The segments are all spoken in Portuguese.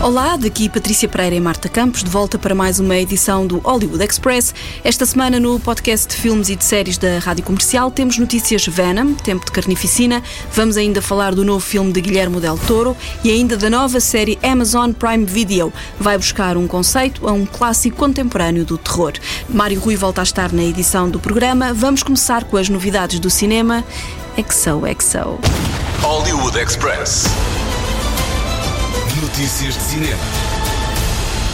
Olá, daqui Patrícia Pereira e Marta Campos, de volta para mais uma edição do Hollywood Express. Esta semana, no podcast de filmes e de séries da Rádio Comercial, temos notícias Venom, Tempo de Carnificina, vamos ainda falar do novo filme de Guilherme Del Toro e ainda da nova série Amazon Prime Video. Vai buscar um conceito a um clássico contemporâneo do terror. Mário Rui volta a estar na edição do programa. Vamos começar com as novidades do cinema. XO, XO. Hollywood Express. Notícias de cinema.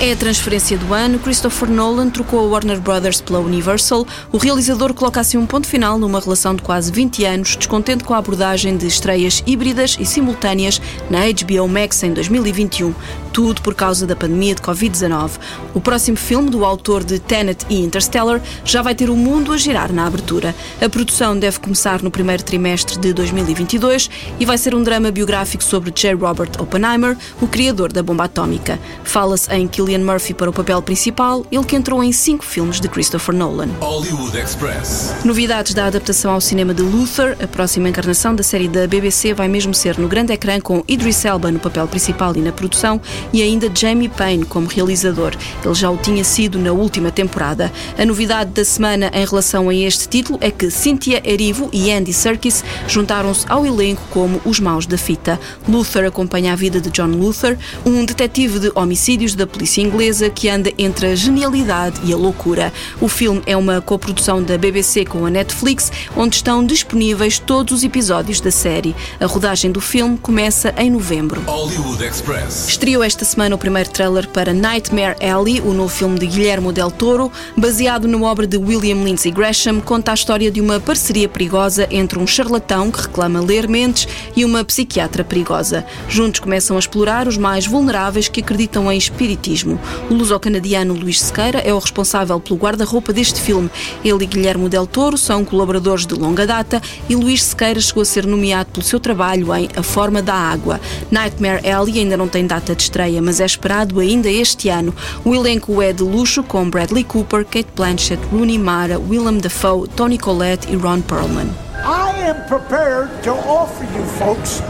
É a transferência do ano. Christopher Nolan trocou a Warner Brothers pela Universal. O realizador coloca assim um ponto final numa relação de quase 20 anos, descontente com a abordagem de estreias híbridas e simultâneas na HBO Max em 2021. Tudo por causa da pandemia de Covid-19. O próximo filme, do autor de Tenet e Interstellar, já vai ter o mundo a girar na abertura. A produção deve começar no primeiro trimestre de 2022 e vai ser um drama biográfico sobre J. Robert Oppenheimer, o criador da bomba atómica. Fala-se em Killian Murphy para o papel principal, ele que entrou em cinco filmes de Christopher Nolan. Hollywood Express. Novidades da adaptação ao cinema de Luther, a próxima encarnação da série da BBC vai mesmo ser no grande ecrã com Idris Elba no papel principal e na produção e ainda Jamie Payne como realizador. Ele já o tinha sido na última temporada. A novidade da semana em relação a este título é que Cynthia Erivo e Andy Serkis juntaram-se ao elenco como os maus da fita. Luther acompanha a vida de John Luther, um detetive de homicídios da polícia inglesa que anda entre a genialidade e a loucura. O filme é uma coprodução da BBC com a Netflix, onde estão disponíveis todos os episódios da série. A rodagem do filme começa em novembro. Hollywood Express. Estreou esta semana o primeiro trailer para Nightmare Alley, o novo filme de Guilherme Del Toro, baseado na obra de William Lindsay Gresham, conta a história de uma parceria perigosa entre um charlatão que reclama ler mentes e uma psiquiatra perigosa. Juntos começam a explorar os mais vulneráveis que acreditam em espiritismo. O luso-canadiano Luís Sequeira é o responsável pelo guarda-roupa deste filme. Ele e Guilherme Del Toro são colaboradores de longa data e Luís Sequeira chegou a ser nomeado pelo seu trabalho em A Forma da Água. Nightmare Alley ainda não tem data de estreia, mas é esperado ainda este ano. O elenco é de luxo com Bradley Cooper, Kate Blanchett, Rooney Mara, Willem Dafoe, Tony Collette e Ron Perlman. I am prepared to offer you folks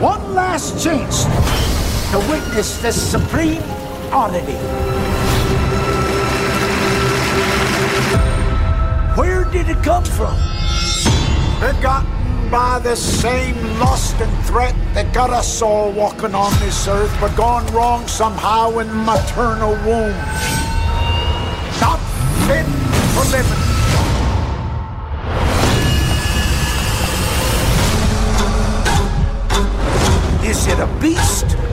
one last chance to witness this supreme oddity. Where did it come from? Begotten by the same lust and threat that got us all walking on this earth, but gone wrong somehow in maternal womb. Not fit for living. Is it a beast?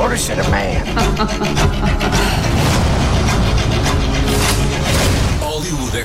Or is it a man?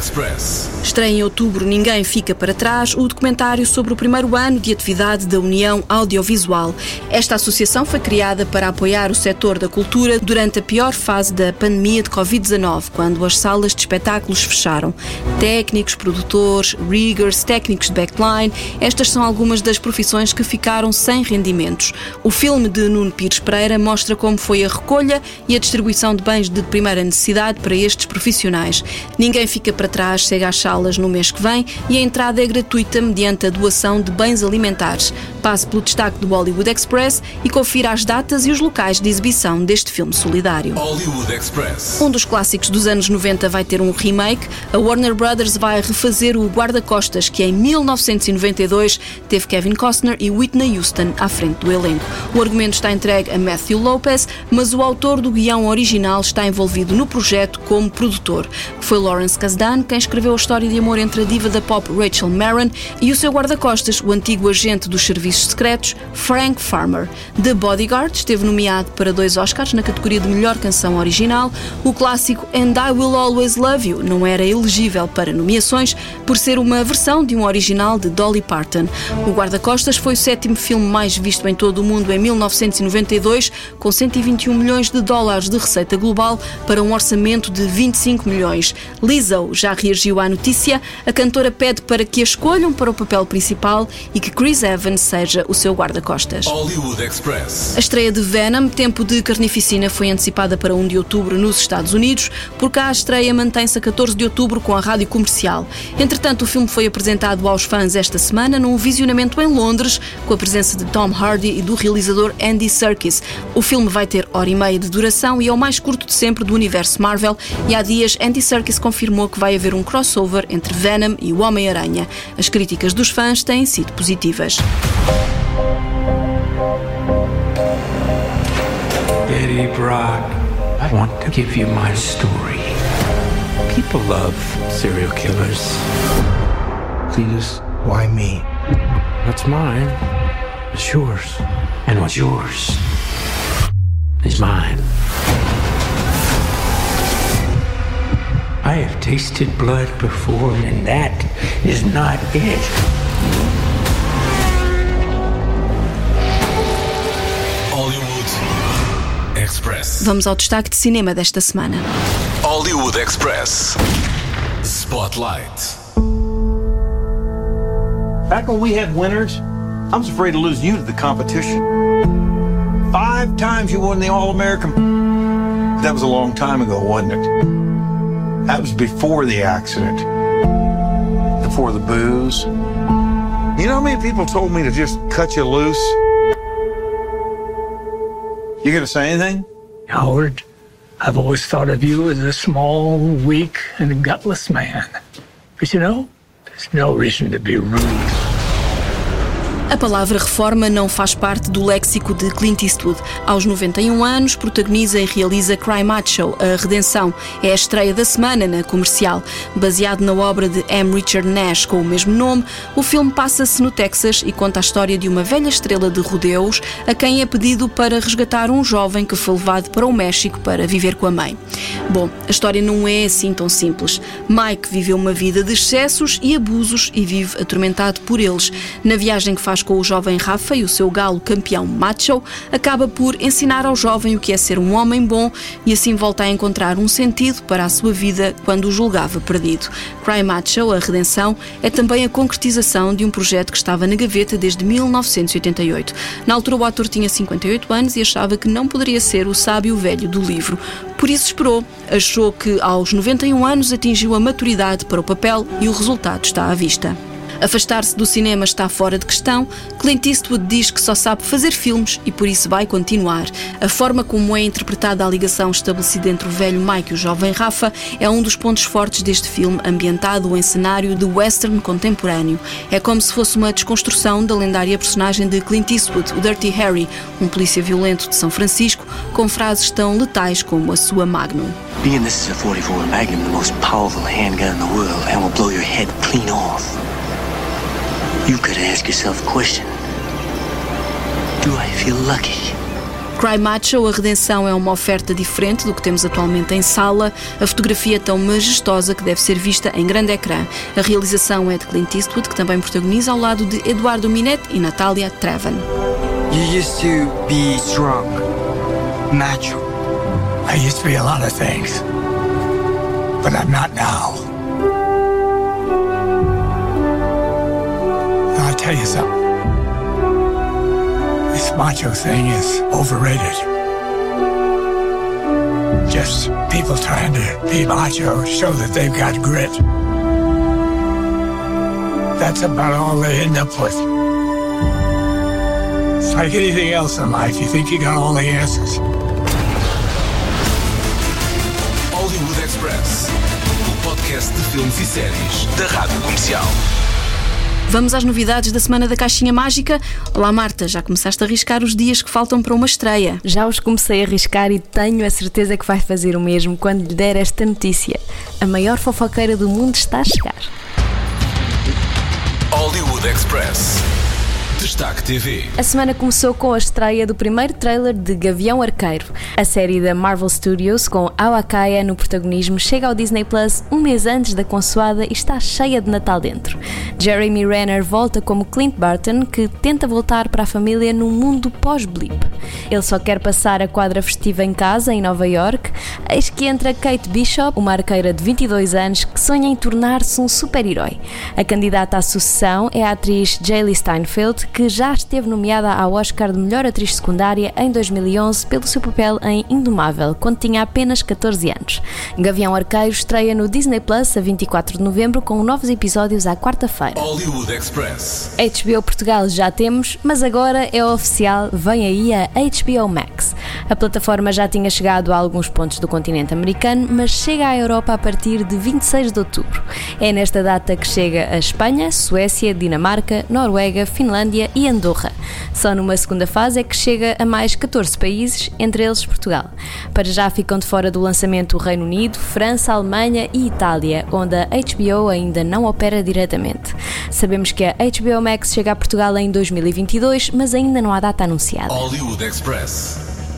Express. Estreia em outubro Ninguém Fica para Trás, o documentário sobre o primeiro ano de atividade da União Audiovisual. Esta associação foi criada para apoiar o setor da cultura durante a pior fase da pandemia de Covid-19, quando as salas de espetáculos fecharam. Técnicos, produtores, riggers, técnicos de backline, estas são algumas das profissões que ficaram sem rendimentos. O filme de Nuno Pires Pereira mostra como foi a recolha e a distribuição de bens de primeira necessidade para estes profissionais. Ninguém fica para trás, segue às salas no mês que vem e a entrada é gratuita mediante a doação de bens alimentares. Passe pelo destaque do Hollywood Express e confira as datas e os locais de exibição deste filme solidário. Um dos clássicos dos anos 90 vai ter um remake. A Warner Brothers vai refazer o Guarda-Costas, que em 1992 teve Kevin Costner e Whitney Houston à frente do elenco. O argumento está entregue a Matthew Lopez, mas o autor do guião original está envolvido no projeto como produtor. Foi Lawrence Kasdan quem escreveu a história de amor entre a diva da pop Rachel Maron e o seu guarda-costas, o antigo agente dos serviços secretos, Frank Farmer. The Bodyguard esteve nomeado para dois Oscars na categoria de melhor canção original. O clássico And I Will Always Love You não era elegível para nomeações por ser uma versão de um original de Dolly Parton. O Guarda-Costas foi o sétimo filme mais visto em todo o mundo em 1992, com 121 milhões de dólares de receita global para um orçamento de 25 milhões. Lizzo já reagiu à notícia. A cantora pede para que a escolham para o papel principal e que Chris Evans seja o seu guarda-costas. A estreia de Venom, Tempo de Carnificina, foi antecipada para 1 de outubro nos Estados Unidos. Por cá, a estreia mantém-se a 14 de outubro com a rádio comercial. Entretanto, o filme foi apresentado aos fãs esta semana num visionamento em Londres, com a presença de Tom Hardy e do realizador Andy Serkis. O filme vai ter hora e meia de duração e é o mais curto de sempre do universo Marvel. E há dias, Andy Serkis confirmou que vai haver um crossover entre Venom e o Homem-Aranha. As críticas dos fãs têm sido positivas. Eddie Brock, I want to give you my story. People love serial killers. Cletus, why me? What's mine is yours, and what's yours is mine. I have tasted blood before, and that is not it. Hollywood Express. Vamos ao destaque de cinema desta semana. Hollywood Express. Spotlight. Back when we had winners, I was afraid to lose you to the competition. Five times you won the All American. That was a long time ago, wasn't it? That was before the accident, before the booze. You know how many people told me to just cut you loose? You gonna say anything? Howard, I've always thought of you as a small, weak, and gutless man. But you know, there's no reason to be rude. A palavra reforma não faz parte do léxico de Clint Eastwood. Aos 91 anos, protagoniza e realiza Cry Macho, A Redenção. É a estreia da semana na comercial. Baseado na obra de M. Richard Nash com o mesmo nome, o filme passa-se no Texas e conta a história de uma velha estrela de rodeos a quem é pedido para resgatar um jovem que foi levado para o México para viver com a mãe. Bom, a história não é assim tão simples. Mike viveu uma vida de excessos e abusos e vive atormentado por eles. Na viagem que faz com o jovem Rafa e o seu galo campeão Macho, acaba por ensinar ao jovem o que é ser um homem bom e assim volta a encontrar um sentido para a sua vida quando o julgava perdido. Cry Macho, a redenção, é também a concretização de um projeto que estava na gaveta desde 1988. Na altura, o ator tinha 58 anos e achava que não poderia ser o sábio velho do livro. Por isso esperou. Achou que aos 91 anos atingiu a maturidade para o papel e o resultado está à vista. Afastar-se do cinema está fora de questão. Clint Eastwood diz que só sabe fazer filmes e por isso vai continuar. A forma como é interpretada a ligação estabelecida entre o velho Mike e o jovem Rafa é um dos pontos fortes deste filme, ambientado em cenário de western contemporâneo. É como se fosse uma desconstrução da lendária personagem de Clint Eastwood, o Dirty Harry, um polícia violento de São Francisco, com frases tão letais como a sua Magnum. Being this is a 44 Magnum, the most powerful handgun in the world, and will blow your head clean off. You could ask yourself a question. Do I feel lucky? Cry Macho, a redenção é uma oferta diferente do que temos atualmente em sala. A fotografia é tão majestosa que deve ser vista em grande ecrã. A realização é de Clint Eastwood, que também protagoniza ao lado de Eduardo Minette e Natalia Trevan. You used to be strong, macho. I used to be a lot of things, but I'm not now. Tell you something. This macho thing is overrated. Just people trying to be macho show that they've got grit. That's about all they end up with. It's like anything else in life, you think you got all the answers. Hollywood Express. O podcast de filmes e séries da Rádio Comercial. Vamos às novidades da semana da Caixinha Mágica. Olá, Marta, já começaste a arriscar os dias que faltam para uma estreia. Já os comecei a arriscar e tenho a certeza que vai fazer o mesmo quando lhe der esta notícia. A maior fofoqueira do mundo está a chegar. Hollywood Express. Destaque TV. A semana começou com a estreia do primeiro trailer de Gavião Arqueiro. A série da Marvel Studios, com Awakaya no protagonismo, chega ao Disney Plus um mês antes da consoada e está cheia de Natal dentro. Jeremy Renner volta como Clint Barton, que tenta voltar para a família num mundo pós-blip. Ele só quer passar a quadra festiva em casa, em Nova York, eis que entra Kate Bishop, uma arqueira de 22 anos que sonha em tornar-se um super-herói. A candidata à sucessão é a atriz Jaylee Steinfeld, que já esteve nomeada ao Oscar de Melhor Atriz Secundária em 2011 pelo seu papel em Indomável, quando tinha apenas 14 anos. Gavião Arqueiro estreia no Disney Plus a 24 de novembro com novos episódios à quarta-feira. Hollywood Express. HBO Portugal já temos, mas agora é oficial, vem aí a HBO Max. A plataforma já tinha chegado a alguns pontos do continente americano, mas chega à Europa a partir de 26 de outubro. É nesta data que chega a Espanha, Suécia, Dinamarca, Noruega, Finlândia e Andorra. Só numa segunda fase é que chega a mais 14 países, entre eles Portugal. Para já ficam de fora do lançamento o Reino Unido, França, Alemanha e Itália, onde a HBO ainda não opera diretamente. Sabemos que a HBO Max chega a Portugal em 2022, mas ainda não há data anunciada.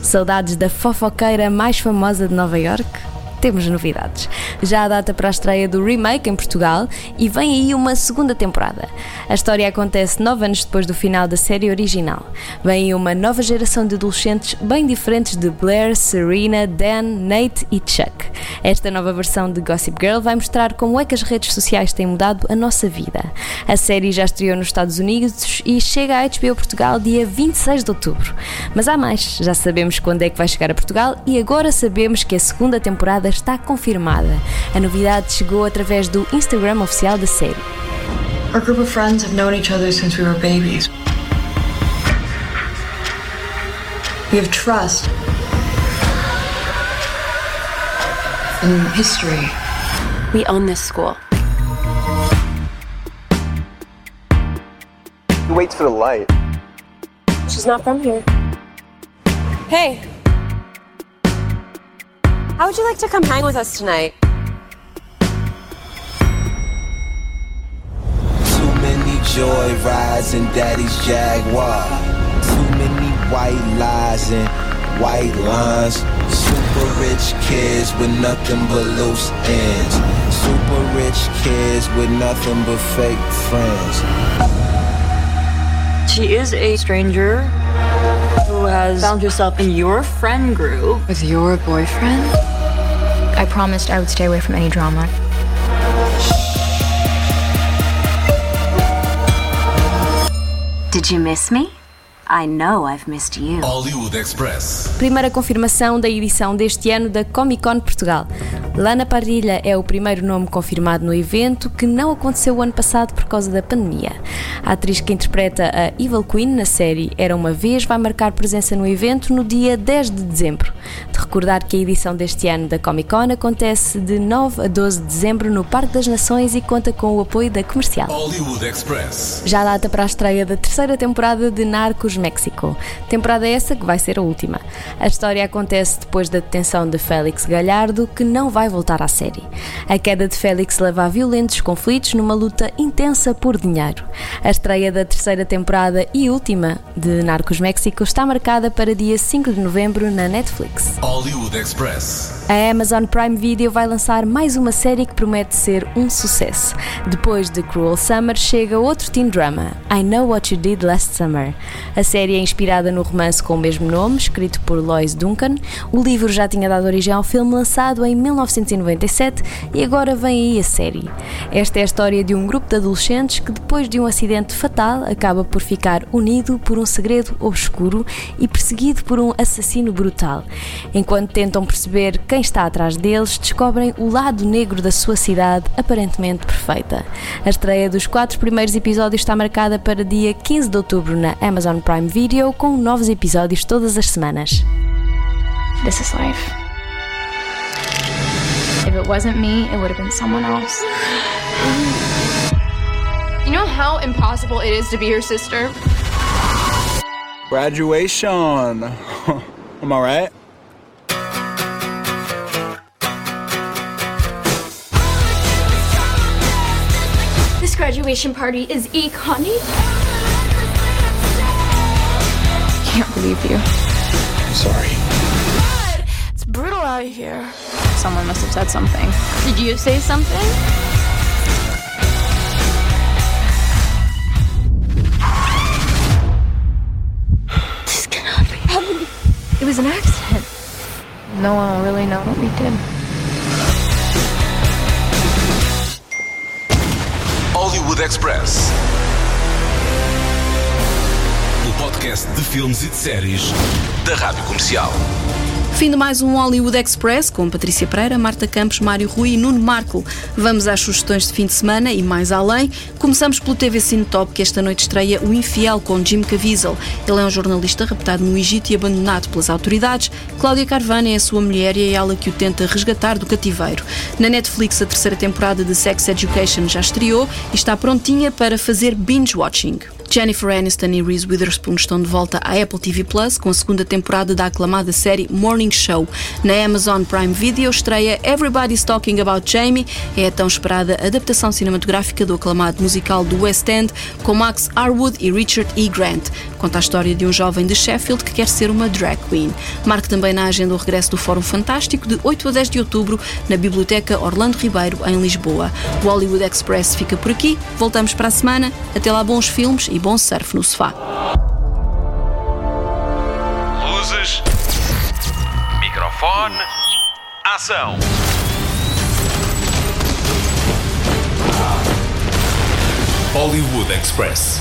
Saudades da fofoqueira mais famosa de Nova York? Temos novidades. Já há data para a estreia do remake em Portugal e vem aí uma segunda temporada. A história acontece nove anos depois do final da série original. Vem aí uma nova geração de adolescentes bem diferentes de Blair, Serena, Dan, Nate e Chuck. Esta nova versão de Gossip Girl vai mostrar como é que as redes sociais têm mudado a nossa vida. A série já estreou nos Estados Unidos e chega à HBO Portugal dia 26 de outubro. Mas há mais, já sabemos quando é que vai chegar a Portugal e agora sabemos que a segunda temporada está confirmada. A novidade chegou através do Instagram oficial da série. Our group of friends have known each other since we were babies. We have trust and history. We own this school. He waits for the light. She's not from here. Hey. How would you like to come hang with us tonight? Too many joy rides in daddy's Jaguar. Too many white lies and white lines. Super rich kids with nothing but loose ends. Super rich kids with nothing but fake friends. She is a stranger who has found herself in your friend group. With your boyfriend? I promised I would stay away from any drama. Did you miss me? I know I've missed you. Hollywood Express. Primeira confirmação da edição deste ano da Comic Con Portugal. Lana Parrilha é o primeiro nome confirmado no evento, que não aconteceu o ano passado por causa da pandemia. A atriz que interpreta a Evil Queen na série Era Uma Vez vai marcar presença no evento no dia 10 de dezembro. De recordar que a edição deste ano da Comic Con acontece de 9 a 12 de dezembro no Parque das Nações e conta com o apoio da comercial. Hollywood Express. Já data para a estreia da terceira temporada de Narcos México. Temporada essa que vai ser a última. A história acontece depois da detenção de Félix Galhardo, que não vai voltar à série. A queda de Félix leva a violentos conflitos numa luta intensa por dinheiro. A estreia da terceira temporada e última de Narcos México está marcada para dia 5 de novembro na Netflix. Hollywood Express. A Amazon Prime Video vai lançar mais uma série que promete ser um sucesso. Depois de Cruel Summer, chega outro teen drama, I Know What You Did Last Summer. A série é inspirada no romance com o mesmo nome, escrito por Lois Duncan. O livro já tinha dado origem ao filme lançado em 1997 e agora vem aí a série. Esta é a história de um grupo de adolescentes que, depois de um acidente fatal, acaba por ficar unido por um segredo obscuro e perseguido por um assassino brutal. Enquanto tentam perceber quem está atrás deles, descobrem o lado negro da sua cidade, aparentemente perfeita. A estreia dos quatro primeiros episódios está marcada para dia 15 de outubro na Amazon Prime Video, com novos episódios todas as semanas. This is life. If it wasn't me, it would have been someone else. You know how impossible it is to be your sister? Graduation. Am I right? This graduation party is e Connie. Can't believe you. I'm sorry. It's brutal out here. Someone must have said something. Did you say something? This cannot be happening. It was an accident. No one will really know what we did. Hollywood Express. podcast de filmes e de séries da Rádio Comercial. Fim de mais um Hollywood Express com Patrícia Pereira, Marta Campos, Mário Rui e Nuno Marco. Vamos às sugestões de fim de semana e mais além. Começamos pelo TV Cine Top, que esta noite estreia O Infiel com Jim Caviezel. Ele é um jornalista raptado no Egito e abandonado pelas autoridades. Cláudia Carvana é a sua mulher e é ela que o tenta resgatar do cativeiro. Na Netflix, a terceira temporada de Sex Education já estreou e está prontinha para fazer binge-watching. Jennifer Aniston e Reese Witherspoon estão de volta à Apple TV Plus com a segunda temporada da aclamada série Morning Show. Na Amazon Prime Video estreia Everybody's Talking About Jamie, é a tão esperada adaptação cinematográfica do aclamado musical do West End com Max Arwood e Richard E. Grant. Conta a história de um jovem de Sheffield que quer ser uma drag queen. Marque também na agenda o regresso do Fórum Fantástico de 8 a 10 de outubro na Biblioteca Orlando Ribeiro, em Lisboa. O Hollywood Express fica por aqui. Voltamos para a semana. Até lá, bons filmes e bom surf no sofá. Luzes. Microfone. Ação. Hollywood Express.